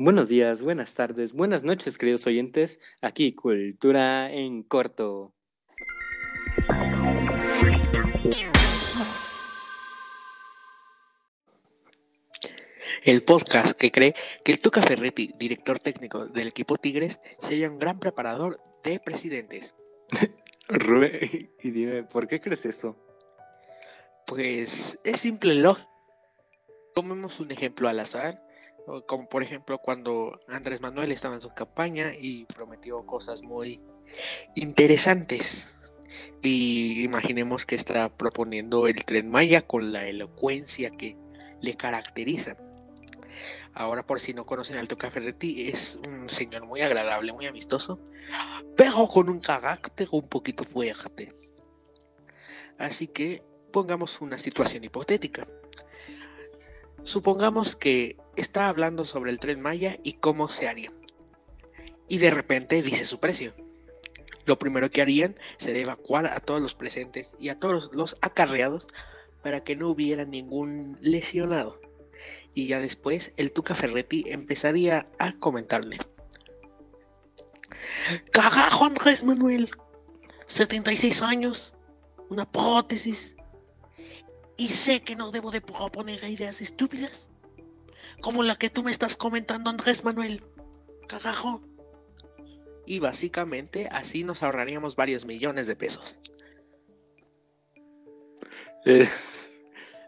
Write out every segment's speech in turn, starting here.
Buenos días, buenas tardes, buenas noches, queridos oyentes. Aquí Cultura en Corto. El podcast que cree que el Tuca Ferretti, director técnico del equipo Tigres, sería un gran preparador de presidentes. Rubén, y dime, ¿por qué crees eso? Pues es simple lógico. Tomemos un ejemplo al azar, como por ejemplo cuando Andrés Manuel estaba en su campaña y prometió cosas muy interesantes. Y imaginemos que está proponiendo el tren Maya con la elocuencia que le caracteriza. Ahora, por si no conocen al Tuca Ferretti, es un señor muy agradable, muy amistoso, pero con un carácter un poquito fuerte. Así que pongamos una situación hipotética. Supongamos que está hablando sobre el tren Maya y cómo se haría. Y de repente dice su precio. Lo primero que harían sería evacuar a todos los presentes y a todos los acarreados para que no hubiera ningún lesionado. Y ya después el Tuca Ferretti empezaría a comentarle. Cagajo Andrés Manuel, 76 años, una prótesis, y sé que no debo de proponer ideas estúpidas, como la que tú me estás comentando, Andrés Manuel. Cagajo. Y básicamente así nos ahorraríamos varios millones de pesos. Es,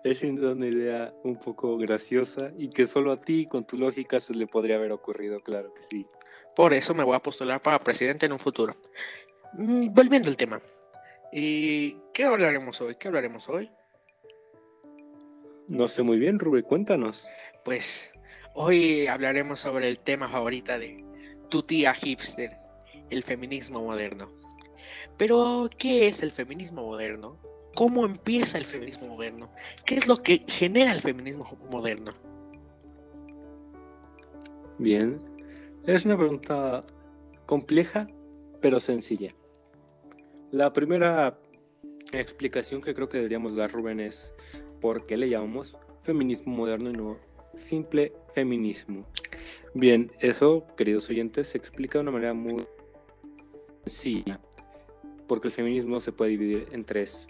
es una idea un poco graciosa y que solo a ti con tu lógica se le podría haber ocurrido, claro que sí. Por eso me voy a postular para presidente en un futuro. Mm, volviendo al tema. ¿Y qué hablaremos hoy? ¿Qué hablaremos hoy? No sé muy bien, Rubén, cuéntanos. Pues hoy hablaremos sobre el tema favorita de tu tía hipster, el feminismo moderno. Pero, ¿qué es el feminismo moderno? ¿Cómo empieza el feminismo moderno? ¿Qué es lo que genera el feminismo moderno? Bien, es una pregunta compleja, pero sencilla. La primera explicación que creo que deberíamos dar, Rubén, es por qué le llamamos feminismo moderno y no simple feminismo. Bien, eso, queridos oyentes, se explica de una manera muy sencilla, porque el feminismo se puede dividir en tres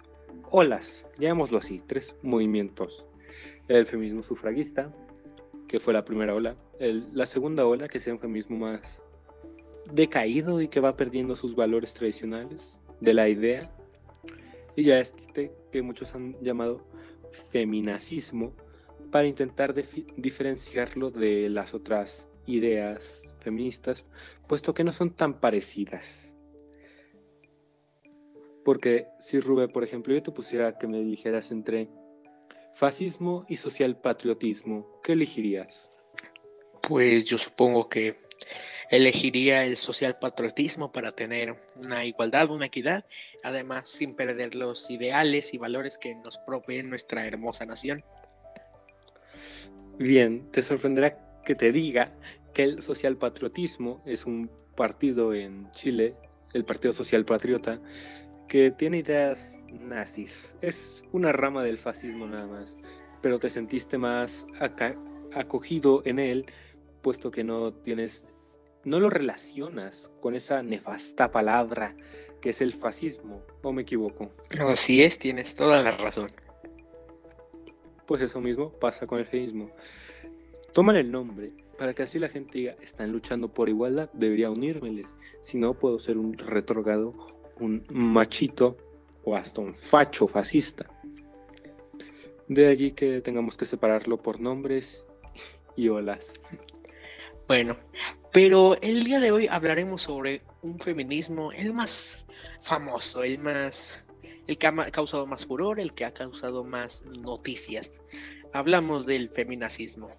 olas, llamémoslo así, tres movimientos. El feminismo sufragista, que fue la primera ola, la segunda ola, que es un feminismo más decaído y que va perdiendo sus valores tradicionales de la idea, y ya este que muchos han llamado feminacismo para intentar diferenciarlo de las otras ideas feministas, puesto que no son tan parecidas. Porque si Rubén, por ejemplo, yo te pusiera que me dijeras entre fascismo y social patriotismo, ¿qué elegirías? Pues yo supongo que elegiría el social patriotismo para tener una igualdad, una equidad, además sin perder los ideales y valores que nos proveen nuestra hermosa nación. Bien, te sorprenderá que te diga que el social patriotismo es un partido en Chile, el Partido Social Patriota, que tiene ideas nazis. Es una rama del fascismo nada más, pero te sentiste más acogido en él, puesto que no tienes no lo relacionas con esa nefasta palabra que es el fascismo, ¿o me equivoco? Así es, tienes toda la razón. Pues eso mismo pasa con el feminismo. Toman el nombre para que así la gente diga, están luchando por igualdad, debería unírmeles. Si no, puedo ser un retrogado, un machito o hasta un facho fascista. De allí que tengamos que separarlo por nombres y olas. Bueno, pero el día de hoy hablaremos sobre un feminismo, el más famoso, el más, el que ha causado más furor, el que ha causado más noticias. Hablamos del feminacismo.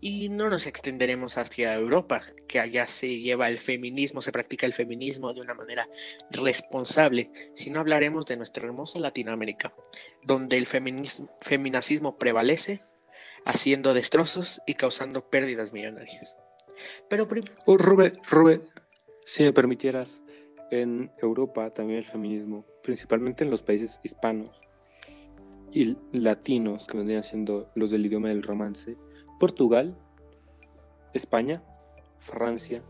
Y no nos extenderemos hacia Europa, que allá se lleva el feminismo, se practica el feminismo de una manera responsable, sino hablaremos de nuestra hermosa Latinoamérica, donde el feminismo, feminacismo prevalece, haciendo destrozos y causando pérdidas millonarias. Pero oh, Rubén, si me permitieras, en Europa también el feminismo, principalmente en los países hispanos y latinos, que vendrían siendo los del idioma del romance, Portugal, España, Francia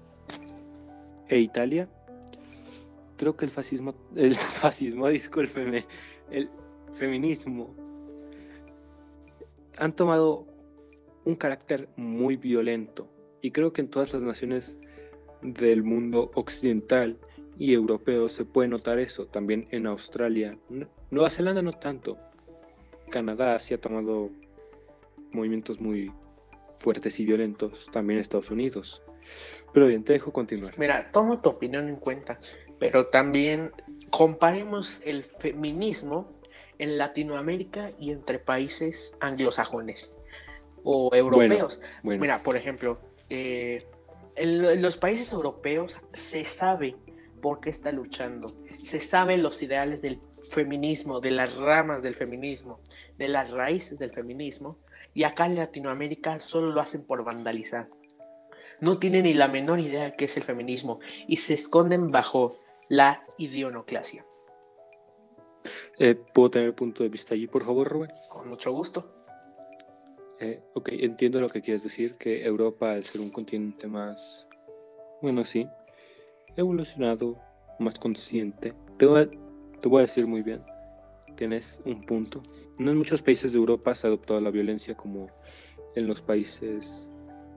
e Italia, creo que el fascismo, el fascismo, discúlpeme, el feminismo han tomado un carácter muy violento y creo que en todas las naciones del mundo occidental y europeo se puede notar eso, también en Australia, Nueva Zelanda no tanto, Canadá sí ha tomado movimientos muy fuertes y violentos, también Estados Unidos. Pero bien, te dejo continuar. Mira, tomo tu opinión en cuenta, pero también comparemos el feminismo en Latinoamérica y entre países anglosajones o europeos. Mira, por ejemplo, eh, en, los países europeos se sabe por qué está luchando, se saben los ideales del feminismo, de las ramas del feminismo, de las raíces del feminismo, y acá en Latinoamérica solo lo hacen por vandalizar. No tienen ni la menor idea de qué es el feminismo y se esconden bajo la ideonoclasia. Eh, ¿Puedo tener punto de vista allí, por favor, Rubén? Con mucho gusto. Eh, ok, entiendo lo que quieres decir, que Europa, al ser un continente más, bueno, sí, evolucionado, más consciente, te voy, a, te voy a decir muy bien, tienes un punto. No en muchos países de Europa se ha adoptado la violencia como en los países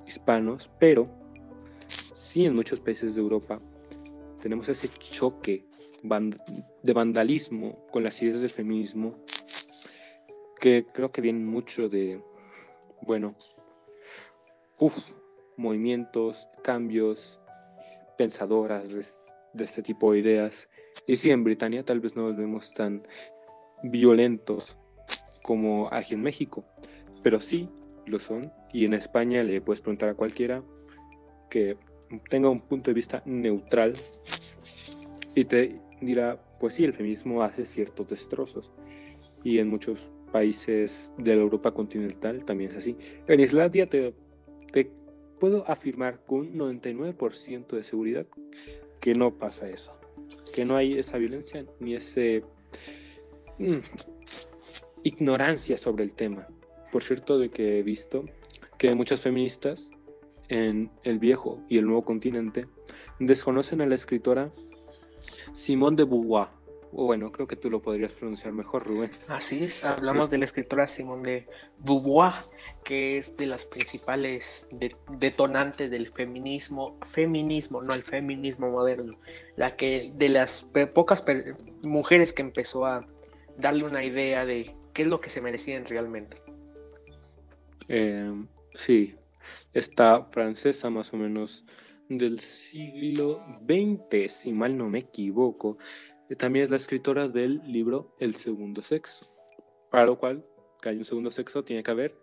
hispanos, pero sí en muchos países de Europa tenemos ese choque de vandalismo con las ideas del feminismo que creo que viene mucho de, bueno, movimientos, cambios, pensadoras de, de, este tipo de ideas. Y sí, en Britania tal vez no los vemos tan violentos como aquí en México, pero sí lo son. Y en España le puedes preguntar a cualquiera que tenga un punto de vista neutral y te dirá, pues sí, el feminismo hace ciertos destrozos. Y en muchos países de la Europa continental también es así. En Islandia te, puedo afirmar con un 99% de seguridad que no pasa eso. Que no hay esa violencia ni ese mm, ignorancia sobre el tema. Por cierto, de que he visto que muchas feministas en el viejo y el nuevo continente desconocen a la escritora Simone de Beauvoir. O bueno, creo que tú lo podrías pronunciar mejor, Rubén. Así es, hablamos de la escritora Simone de Beauvoir, que es de las principales detonantes del feminismo, feminismo, no el feminismo moderno, la que de las pocas mujeres que empezó a darle una idea de qué es lo que se merecían realmente. Eh, sí, esta francesa más o menos del siglo XX, si mal no me equivoco. También es la escritora del libro El segundo sexo, para lo cual que hay un segundo sexo tiene que haber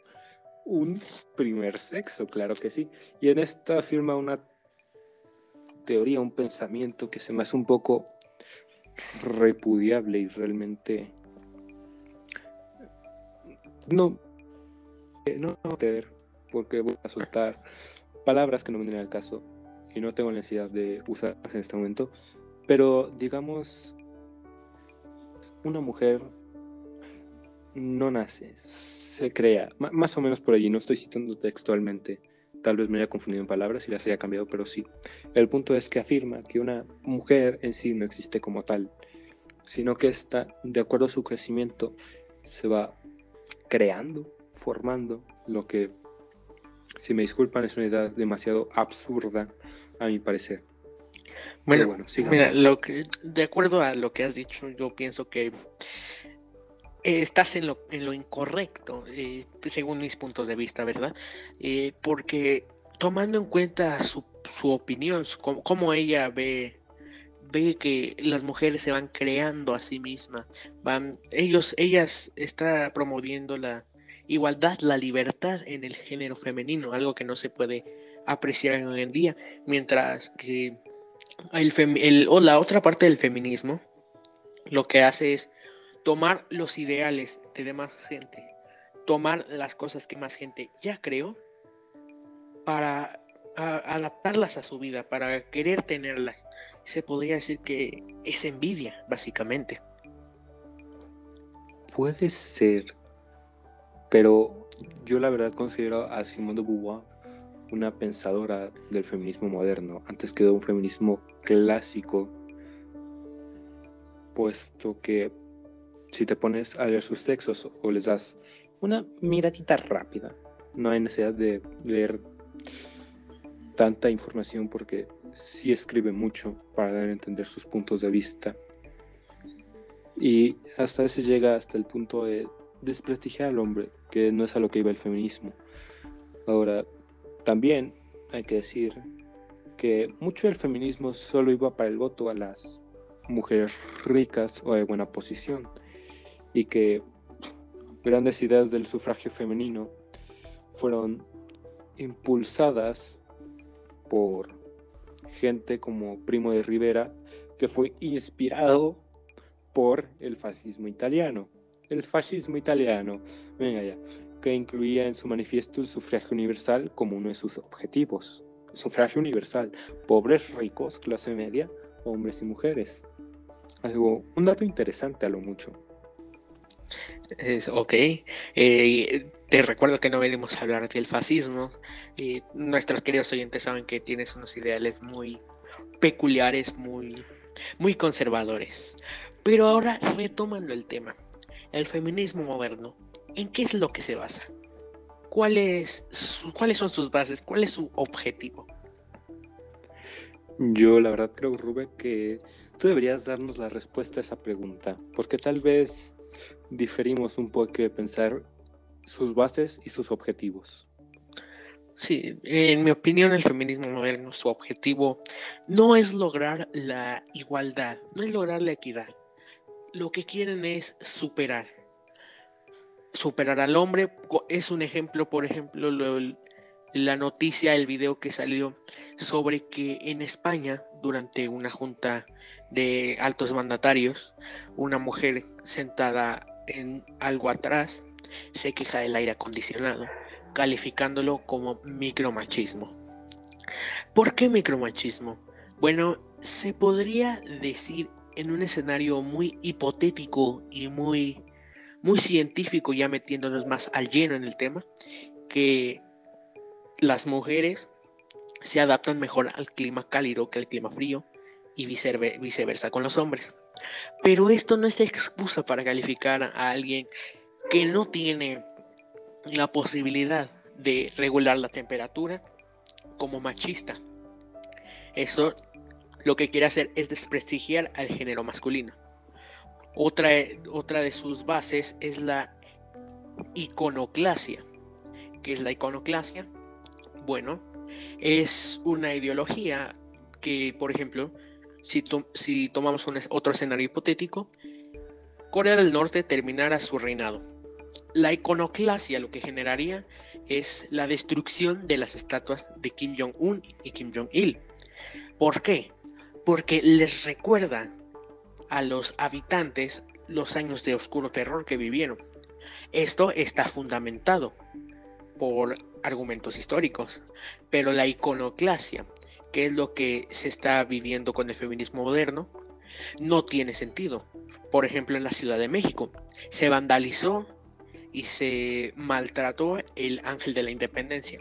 un primer sexo, claro que sí. Y en esta afirma una teoría, un pensamiento que se me hace un poco repudiable y realmente no no porque voy a soltar palabras que no me vienen al caso y no tengo necesidad de usarlas en este momento, pero digamos, una mujer no nace, se crea, más o menos por allí, no estoy citando textualmente, tal vez me haya confundido en palabras y las haya cambiado, pero sí. El punto es que afirma que una mujer en sí no existe como tal, sino que está, de acuerdo a su crecimiento, se va creando, formando lo que, si me disculpan, es una idea demasiado absurda a mi parecer. Bueno, mira, lo que, de acuerdo a lo que has dicho, yo pienso que estás en lo, en lo incorrecto, eh, según mis puntos de vista, ¿verdad? Eh, porque tomando en cuenta su, su opinión, cómo, ella ve ve que las mujeres se van creando a sí mismas, van, ellos, ellas está promoviendo la igualdad, la libertad en el género femenino, algo que no se puede apreciar hoy en día, mientras que el, o la otra parte del feminismo lo que hace es tomar los ideales de demás gente, tomar las cosas que más gente ya creó para adaptarlas a su vida, para querer tenerlas. Se podría decir que es envidia, básicamente. Puede ser, pero yo la verdad considero a Simone de Beauvoir una pensadora del feminismo moderno, antes que de un feminismo clásico, puesto que si te pones a leer sus textos o les das una miradita rápida, no hay necesidad de leer tanta información porque sí escribe mucho para dar a entender sus puntos de vista. Y hasta ese llega hasta el punto de desprestigiar al hombre, que no es a lo que iba el feminismo. Ahora, también hay que decir que mucho del feminismo solo iba para el voto a las mujeres ricas o de buena posición y que grandes ideas del sufragio femenino fueron impulsadas por gente como Primo de Rivera, que fue inspirado por el fascismo italiano. El fascismo italiano, venga ya, que incluía en su manifiesto el sufragio universal como uno de sus objetivos. sufragio universal, pobres, ricos, clase media, hombres y mujeres. Algo, un dato interesante a lo mucho. Es, ok. Eh, te recuerdo que no venimos a hablar del fascismo. Y nuestros queridos oyentes saben que tienes unos ideales muy peculiares, muy, muy conservadores. Pero ahora retomando el tema, el feminismo moderno, ¿en qué es lo que se basa? ¿Cuál es ¿Cuáles son sus bases? ¿Cuál es su objetivo? Yo la verdad creo, Rubén, que tú deberías darnos la respuesta a esa pregunta, porque tal vez diferimos un poco de pensar sus bases y sus objetivos. Sí, en mi opinión el feminismo moderno, su objetivo no es lograr la igualdad, no es lograr la equidad. Lo que quieren es superar. Superar al hombre es un ejemplo, por ejemplo, la noticia, el video que salió sobre que en España, durante una junta de altos mandatarios, una mujer sentada en algo atrás se queja del aire acondicionado, calificándolo como micromachismo. ¿Por qué micromachismo? Bueno, se podría decir en un escenario muy hipotético y muy, muy científico, ya metiéndonos más al lleno en el tema, que las mujeres se adaptan mejor al clima cálido que al clima frío y viceversa con los hombres. Pero esto no es excusa para calificar a alguien que no tiene la posibilidad de regular la temperatura como machista. Eso lo que quiere hacer es desprestigiar al género masculino. Otra, otra de sus bases es la iconoclasia. ¿Qué es la iconoclasia? Bueno, es una ideología que, por ejemplo, si, tomamos otro escenario hipotético, Corea del Norte terminara su reinado. La iconoclasia lo que generaría es la destrucción de las estatuas de Kim Jong-un y Kim Jong-il. ¿Por qué? Porque les recuerda a los habitantes los años de oscuro terror que vivieron. Esto está fundamentado por argumentos históricos, pero la iconoclasia que es lo que se está viviendo con el feminismo moderno, no tiene sentido. Por ejemplo, en la Ciudad de México se vandalizó y se maltrató el ángel de la independencia.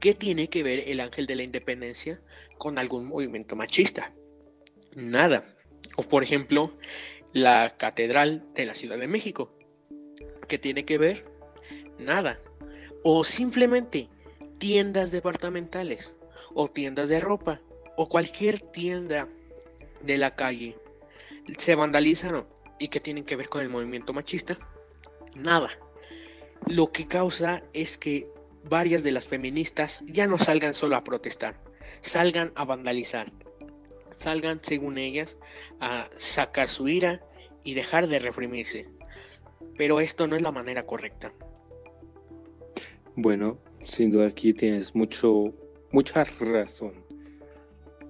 ¿Qué tiene que ver el ángel de la independencia con algún movimiento machista? Nada. O por ejemplo, la catedral de la Ciudad de México. ¿Qué tiene que ver? Nada. O simplemente tiendas departamentales o tiendas de ropa o cualquier tienda de la calle se vandalizan y que tienen que ver con el movimiento machista? Nada. Lo que causa es que varias de las feministas ya no salgan solo a protestar, salgan a vandalizar, salgan, según ellas, a sacar su ira y dejar de reprimirse. Pero esto no es la manera correcta. Bueno, sin duda aquí tienes mucho mucha razón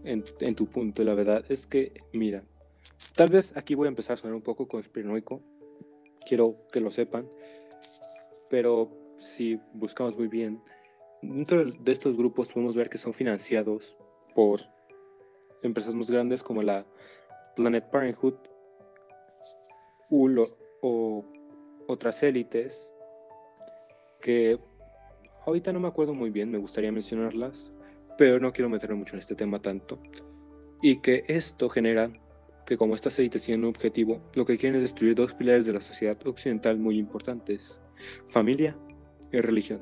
en, tu punto. La verdad es que, mira, tal vez aquí voy a empezar a sonar un poco conspiranoico. Quiero que lo sepan. Pero si buscamos muy bien, dentro de estos grupos podemos ver que son financiados por empresas más grandes como la Planet Parenthood o otras élites que ahorita no me acuerdo muy bien, me gustaría mencionarlas, pero no quiero meterme mucho en este tema tanto. Y que esto genera que como estas élites tienen un objetivo, lo que quieren es destruir dos pilares de la sociedad occidental muy importantes, familia y religión.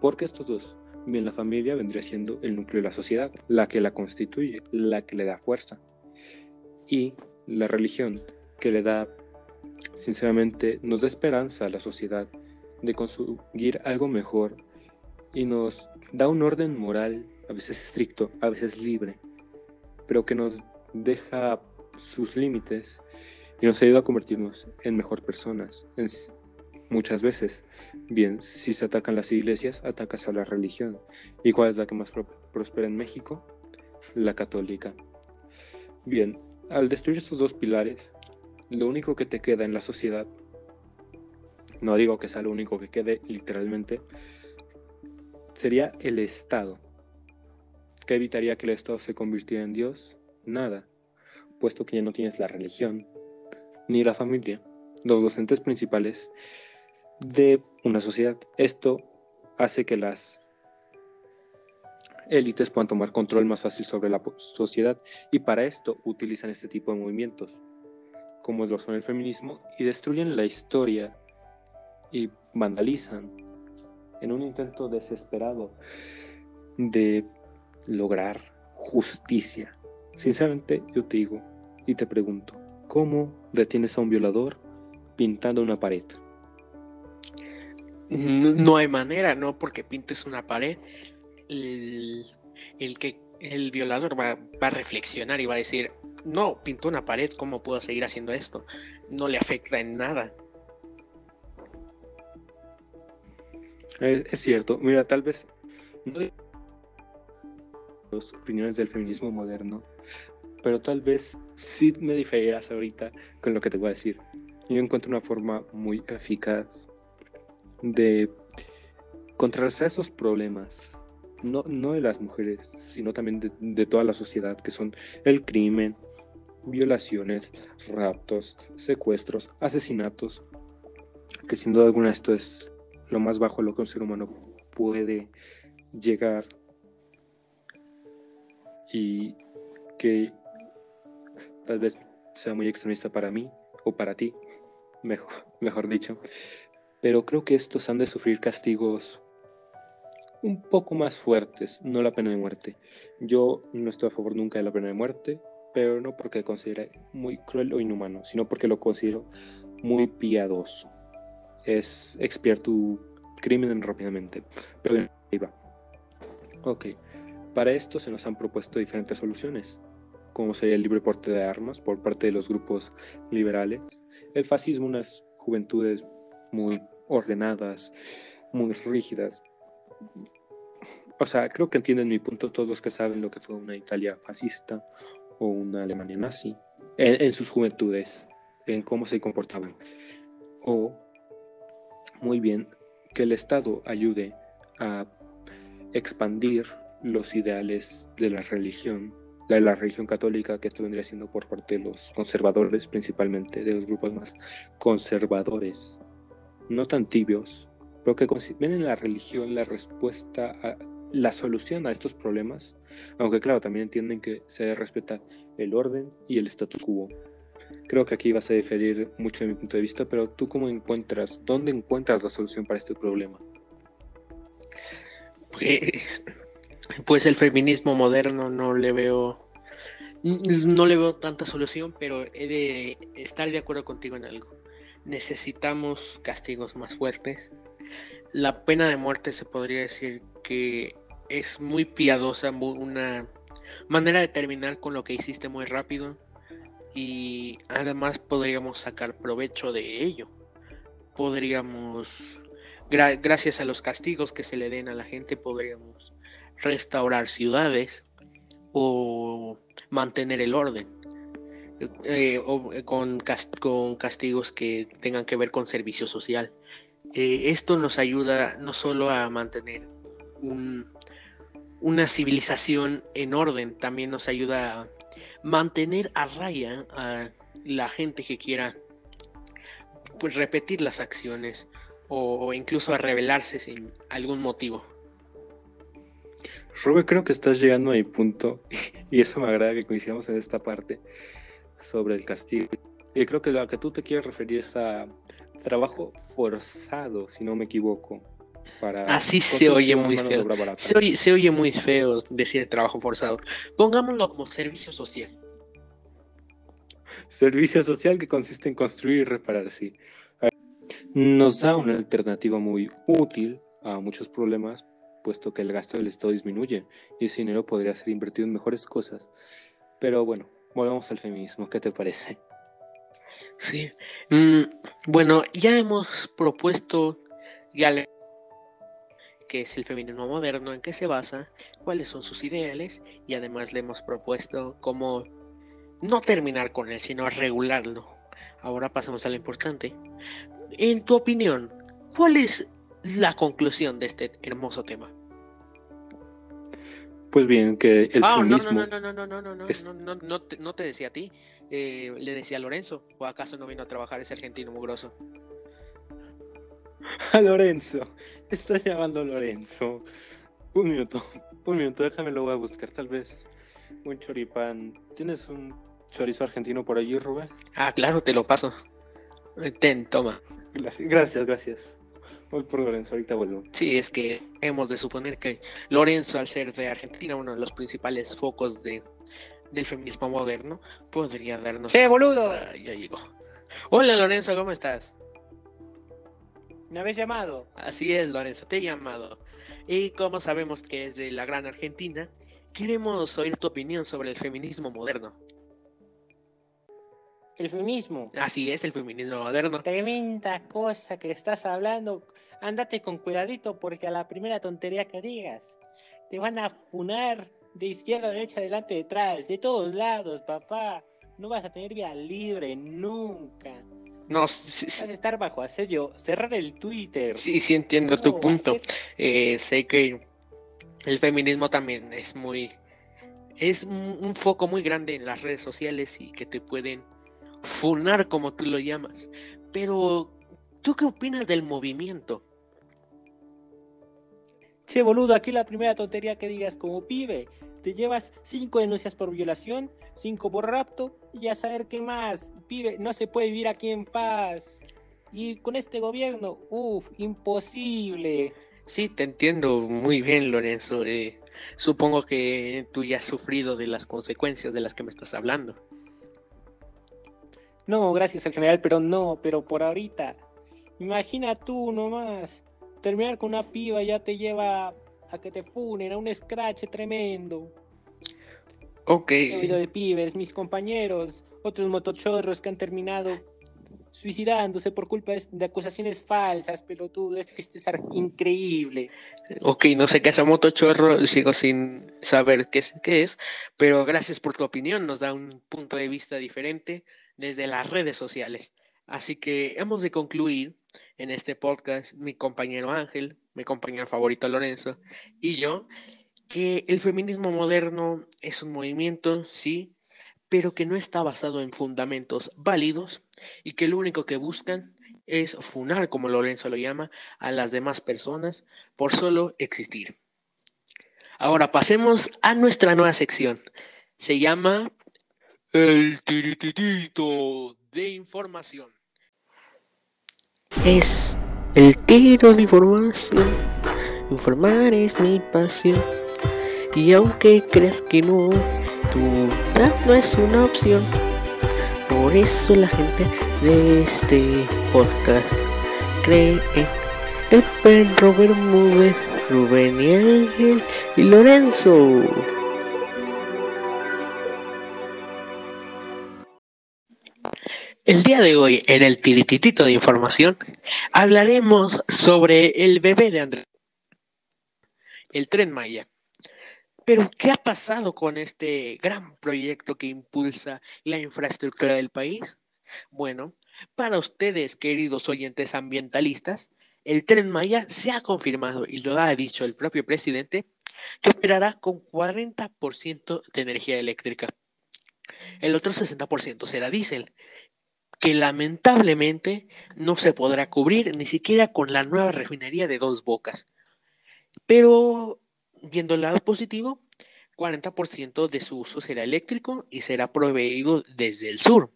Porque estos dos, bien la familia vendría siendo el núcleo de la sociedad, la que la constituye, la que le da fuerza. Y la religión, que le da, sinceramente, nos da esperanza a la sociedad de conseguir algo mejor y nos da un orden moral, a veces estricto, a veces libre, pero que nos deja sus límites y nos ayuda a convertirnos en mejor personas. Muchas veces, bien, si se atacan las iglesias, atacas a la religión. ¿Y cuál es la que más prospera en México? La católica. Bien, al destruir estos dos pilares, lo único que te queda en la sociedad, no digo que sea lo único que quede literalmente, sería el Estado. ¿Qué evitaría que el Estado se convirtiera en Dios? Nada puesto que ya no tienes la religión ni la familia, los docentes principales de una sociedad. Esto hace que las élites puedan tomar control más fácil sobre la sociedad y para esto utilizan este tipo de movimientos, como lo son el feminismo, y destruyen la historia y vandalizan en un intento desesperado de lograr justicia. Sinceramente, yo te digo, y te pregunto, ¿cómo detienes a un violador pintando una pared? No, hay manera, ¿no? Porque pintes una pared, el, que el violador va, a reflexionar y va a decir, no, pintó una pared, ¿cómo puedo seguir haciendo esto? No le afecta en nada. Es, cierto, mira, tal vez no los opiniones del feminismo moderno, pero tal vez sí me diferirás ahorita con lo que te voy a decir. Yo encuentro una forma muy eficaz de contrarrestar esos problemas, no, no de las mujeres, sino también de, toda la sociedad, que son el crimen, violaciones, raptos, secuestros, asesinatos, que sin duda alguna esto es lo más bajo lo que un ser humano puede llegar y que tal vez sea muy extremista para mí o para ti, mejor, mejor dicho, pero creo que estos han de sufrir castigos un poco más fuertes, no la pena de muerte. Yo no estoy a favor nunca de la pena de muerte, pero no porque considere muy cruel o inhumano, sino porque lo considero muy piadoso. Es expiar tu crimen rápidamente. Pero ahí va. Ok, para esto se nos han propuesto diferentes soluciones como sería el libre porte de armas por parte de los grupos liberales, el fascismo, unas juventudes muy ordenadas, muy rígidas. O sea, creo que entienden mi punto todos los que saben lo que fue una Italia fascista o una Alemania nazi, en, sus juventudes, en cómo se comportaban. O, muy bien, que el Estado ayude a expandir los ideales de la religión de la religión católica, que esto vendría siendo por parte de los conservadores, principalmente de los grupos más conservadores, no tan tibios, pero que ven en la religión la respuesta, a, la solución a estos problemas, aunque claro, también entienden que se debe respetar el orden y el status quo. Creo que aquí vas a diferir mucho de mi punto de vista, pero tú cómo encuentras, dónde encuentras la solución para este problema? Pues pues el feminismo moderno no le veo no le veo tanta solución, pero he de estar de acuerdo contigo en algo. Necesitamos castigos más fuertes. La pena de muerte se podría decir que es muy piadosa, una manera de terminar con lo que hiciste muy rápido y además podríamos sacar provecho de ello. Podríamos, gracias a los castigos que se le den a la gente, podríamos restaurar ciudades o mantener el orden. Eh, o, eh, con, con, castigos que tengan que ver con servicio social. Eh, esto nos ayuda no solo a mantener una civilización en orden, también nos ayuda a mantener a raya a la gente que quiera pues, repetir las acciones o incluso a rebelarse sin algún motivo. Rubén, creo que estás llegando a mi punto y eso me agrada que coincidamos en esta parte sobre el castigo. Y creo que lo que tú te quieres referir es a trabajo forzado, si no me equivoco. Para Así se oye muy feo. Se oye, se oye muy feo decir trabajo forzado. Pongámoslo como servicio social. Servicio social que consiste en construir y reparar, sí. Nos da una alternativa muy útil a muchos problemas, puesto que el gasto del Estado disminuye y ese dinero podría ser invertido en mejores cosas. Pero bueno, volvamos al feminismo, ¿qué te parece? Sí, mm, bueno, ya hemos propuesto, ya le es el feminismo moderno, en qué se basa, cuáles son sus ideales y además le hemos propuesto cómo no terminar con él, sino regularlo. Ahora pasamos a lo importante. En tu opinión, ¿cuál es la conclusión de este hermoso tema? Pues bien, que el oh, feminismo... No, no, no, no, no, no, no, es... no, no, no, te, no te decía a ti, eh, le decía a Lorenzo, o acaso no vino a trabajar ese argentino mugroso. A Lorenzo, te está llamando Lorenzo. Un minuto, un minuto, déjame lo voy a buscar, tal vez un choripán. ¿Tienes un chorizo argentino por allí, Rubén? Ah, claro, te lo paso. Ten, toma. Gracias. gracias. Voy por Lorenzo, ahorita vuelvo. Sí, es que hemos de suponer que Lorenzo, al ser de Argentina, uno de los principales focos de, del feminismo moderno, podría darnos... ¡Eh, boludo! Ah, ya llegó. Hola, Lorenzo, ¿cómo estás? ¿Me habéis llamado? Así es, Lorenzo, te he llamado. Y como sabemos que es de la gran Argentina, queremos oír tu opinión sobre el feminismo moderno. El feminismo. Así es, el feminismo moderno. Tremenda cosa que estás hablando. Ándate con cuidadito porque a la primera tontería que digas, te van a funar de izquierda, derecha, adelante, detrás, de todos lados, papá. No vas a tener vida libre nunca. No, Vas a estar bajo asedio, cerrar el Twitter. Sí, sí entiendo tu punto. Eh, sé que el feminismo también es muy... Es un, foco muy grande en las redes sociales y que te pueden funar como tú lo llamas. Pero, ¿tú qué opinas del movimiento? Che, boludo, aquí la primera tontería que digas como pibe. Te llevas cinco denuncias por violación, cinco por rapto y a saber qué más pibe, no se puede vivir aquí en paz. Y con este gobierno, uff, imposible. Sí, te entiendo muy bien, Lorenzo. Eh, supongo que tú ya has sufrido de las consecuencias de las que me estás hablando. No, gracias al general, pero no, pero por ahorita. Imagina tú nomás, terminar con una piba ya te lleva a que te funen, a un scratch tremendo. Ok. He oído de pibes, mis compañeros, otros motochorros que han terminado suicidándose por culpa de acusaciones falsas, pelotudo, es que este es increíble. Ok, no sé qué es un motochorro, sigo sin saber qué es, qué es, pero gracias por tu opinión, nos da un punto de vista diferente desde las redes sociales. Así que hemos de concluir en este podcast, mi compañero Ángel, mi compañero favorito Lorenzo y yo, que el feminismo moderno es un movimiento, sí, pero que no está basado en fundamentos válidos y que lo único que buscan es funar, como Lorenzo lo llama, a las demás personas por solo existir. Ahora pasemos a nuestra nueva sección. Se llama El tirititito de información. Es el tiro de información. Informar es mi pasión. Y aunque creas que no, duda no es una opción. Por eso la gente de este podcast cree en el perro Bermúdez, Rubén y Ángel y Lorenzo. El día de hoy, en el tirititito de información, hablaremos sobre el bebé de Andrés, el tren Maya. Pero, ¿qué ha pasado con este gran proyecto que impulsa la infraestructura del país? Bueno, para ustedes, queridos oyentes ambientalistas, el tren Maya se ha confirmado, y lo ha dicho el propio presidente, que operará con 40% de energía eléctrica. El otro 60% será diésel, que lamentablemente no se podrá cubrir ni siquiera con la nueva refinería de dos bocas. Pero viendo el lado positivo, 40% de su uso será eléctrico y será proveído desde el sur.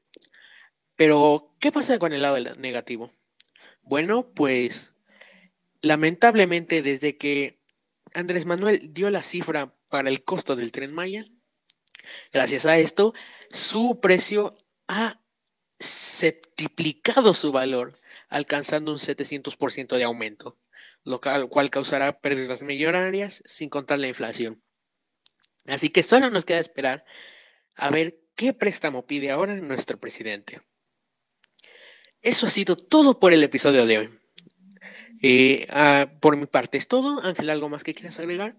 Pero, ¿qué pasa con el lado negativo? Bueno, pues lamentablemente desde que Andrés Manuel dio la cifra para el costo del tren Maya, gracias a esto, su precio ha septiplicado su valor, alcanzando un 700% de aumento, lo cual causará pérdidas millonarias sin contar la inflación. Así que solo nos queda esperar a ver qué préstamo pide ahora nuestro presidente. Eso ha sido todo por el episodio de hoy. Eh, ah, por mi parte es todo. Ángel, ¿algo más que quieras agregar?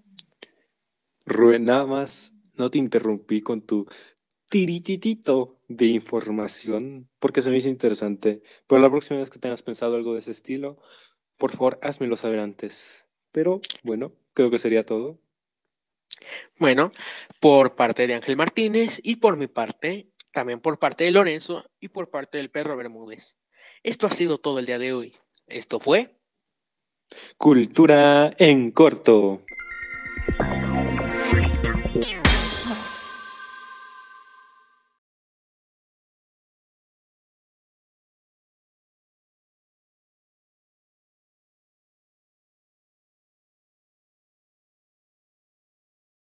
Rubén, nada más no te interrumpí con tu tirititito de información porque se me hizo interesante. Pero la próxima vez que tengas pensado algo de ese estilo, por favor, házmelo saber antes. Pero bueno, creo que sería todo. Bueno, por parte de Ángel Martínez y por mi parte, también por parte de Lorenzo y por parte del perro Bermúdez. Esto ha sido todo el día de hoy. Esto fue Cultura en corto.